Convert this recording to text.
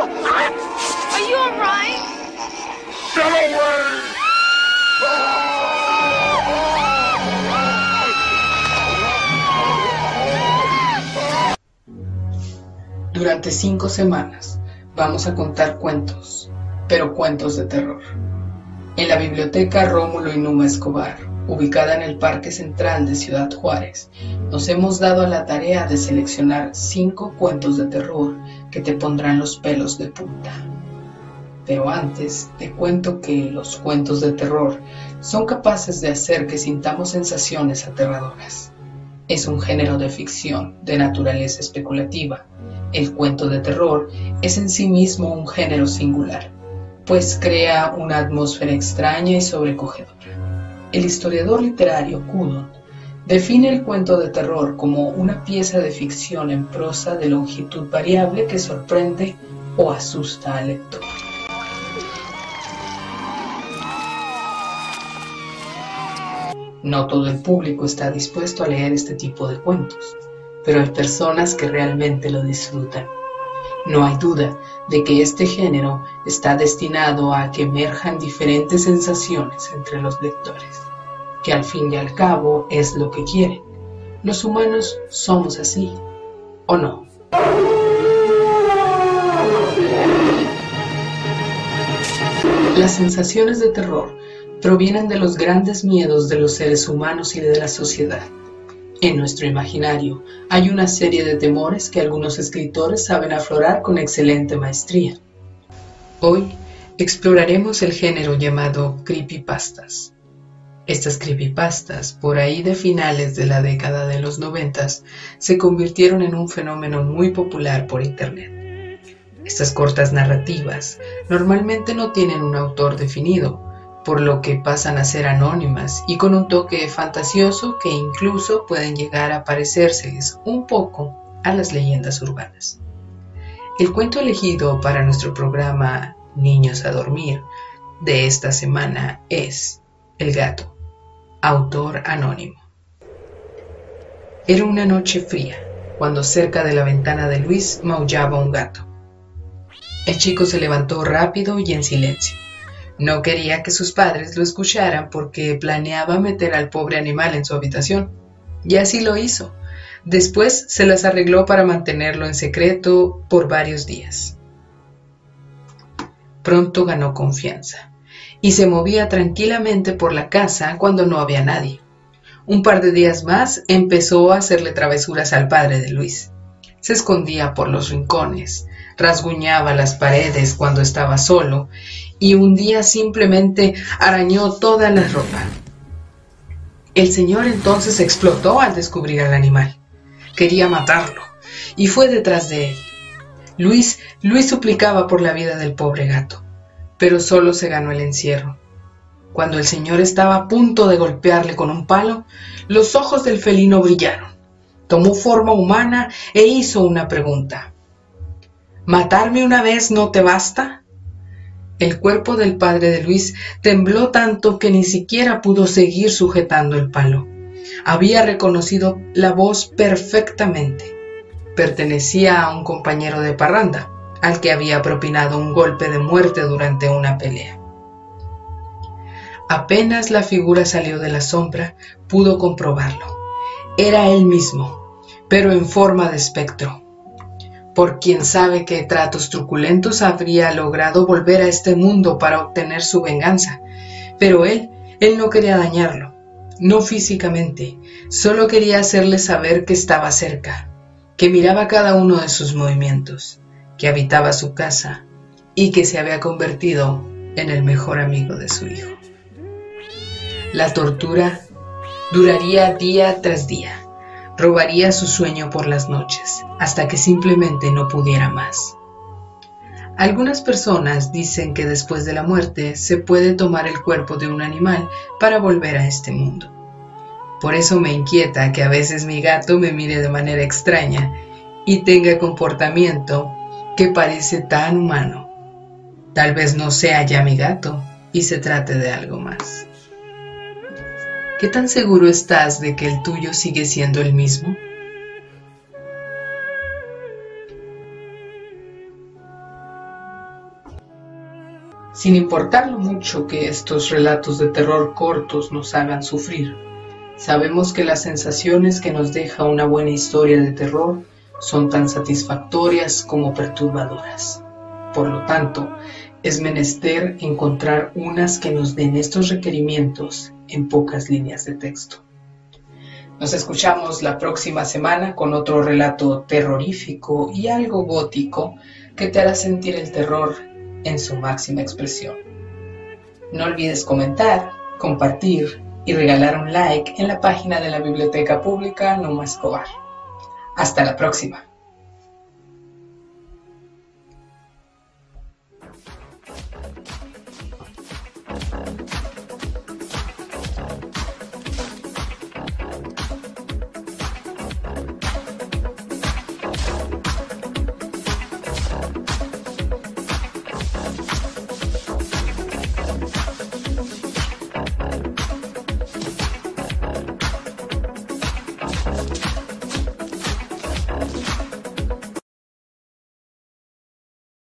Are you alright? Durante cinco semanas vamos a contar cuentos, pero cuentos de terror. En la biblioteca Rómulo y Numa Escobar, ubicada en el Parque Central de Ciudad Juárez, nos hemos dado a la tarea de seleccionar cinco cuentos de terror que te pondrán los pelos de punta. Pero antes te cuento que los cuentos de terror son capaces de hacer que sintamos sensaciones aterradoras. Es un género de ficción de naturaleza especulativa. El cuento de terror es en sí mismo un género singular, pues crea una atmósfera extraña y sobrecogedora. El historiador literario Cudon define el cuento de terror como una pieza de ficción en prosa de longitud variable que sorprende o asusta al lector. No todo el público está dispuesto a leer este tipo de cuentos, pero hay personas que realmente lo disfrutan. No hay duda de que este género está destinado a que emerjan diferentes sensaciones entre los lectores, que al fin y al cabo es lo que quieren. Los humanos somos así, ¿o no? Las sensaciones de terror provienen de los grandes miedos de los seres humanos y de la sociedad. En nuestro imaginario hay una serie de temores que algunos escritores saben aflorar con excelente maestría. Hoy exploraremos el género llamado creepypastas. Estas creepypastas, por ahí de finales de la década de los noventas, se convirtieron en un fenómeno muy popular por Internet. Estas cortas narrativas normalmente no tienen un autor definido, por lo que pasan a ser anónimas y con un toque fantasioso que incluso pueden llegar a parecérseles un poco a las leyendas urbanas. El cuento elegido para nuestro programa Niños a Dormir de esta semana es El gato, autor anónimo. Era una noche fría, cuando cerca de la ventana de Luis maullaba un gato. El chico se levantó rápido y en silencio no quería que sus padres lo escucharan porque planeaba meter al pobre animal en su habitación. Y así lo hizo. Después se las arregló para mantenerlo en secreto por varios días. Pronto ganó confianza y se movía tranquilamente por la casa cuando no había nadie. Un par de días más empezó a hacerle travesuras al padre de Luis. Se escondía por los rincones, rasguñaba las paredes cuando estaba solo y un día simplemente arañó toda la ropa. El señor entonces explotó al descubrir al animal. Quería matarlo y fue detrás de él. Luis, Luis suplicaba por la vida del pobre gato, pero solo se ganó el encierro. Cuando el señor estaba a punto de golpearle con un palo, los ojos del felino brillaron. Tomó forma humana e hizo una pregunta. ¿Matarme una vez no te basta? El cuerpo del padre de Luis tembló tanto que ni siquiera pudo seguir sujetando el palo. Había reconocido la voz perfectamente. Pertenecía a un compañero de parranda, al que había propinado un golpe de muerte durante una pelea. Apenas la figura salió de la sombra, pudo comprobarlo. Era él mismo, pero en forma de espectro por quien sabe qué tratos truculentos habría logrado volver a este mundo para obtener su venganza. Pero él, él no quería dañarlo, no físicamente, solo quería hacerle saber que estaba cerca, que miraba cada uno de sus movimientos, que habitaba su casa y que se había convertido en el mejor amigo de su hijo. La tortura duraría día tras día robaría su sueño por las noches, hasta que simplemente no pudiera más. Algunas personas dicen que después de la muerte se puede tomar el cuerpo de un animal para volver a este mundo. Por eso me inquieta que a veces mi gato me mire de manera extraña y tenga comportamiento que parece tan humano. Tal vez no sea ya mi gato y se trate de algo más. ¿Qué tan seguro estás de que el tuyo sigue siendo el mismo? sin importar lo mucho que estos relatos de terror cortos nos hagan sufrir. Sabemos que las sensaciones que nos deja una buena historia de terror son tan satisfactorias como perturbadoras. Por lo tanto, es menester encontrar unas que nos den estos requerimientos en pocas líneas de texto. Nos escuchamos la próxima semana con otro relato terrorífico y algo gótico que te hará sentir el terror en su máxima expresión. No olvides comentar, compartir y regalar un like en la página de la Biblioteca Pública Numa Escobar. Hasta la próxima.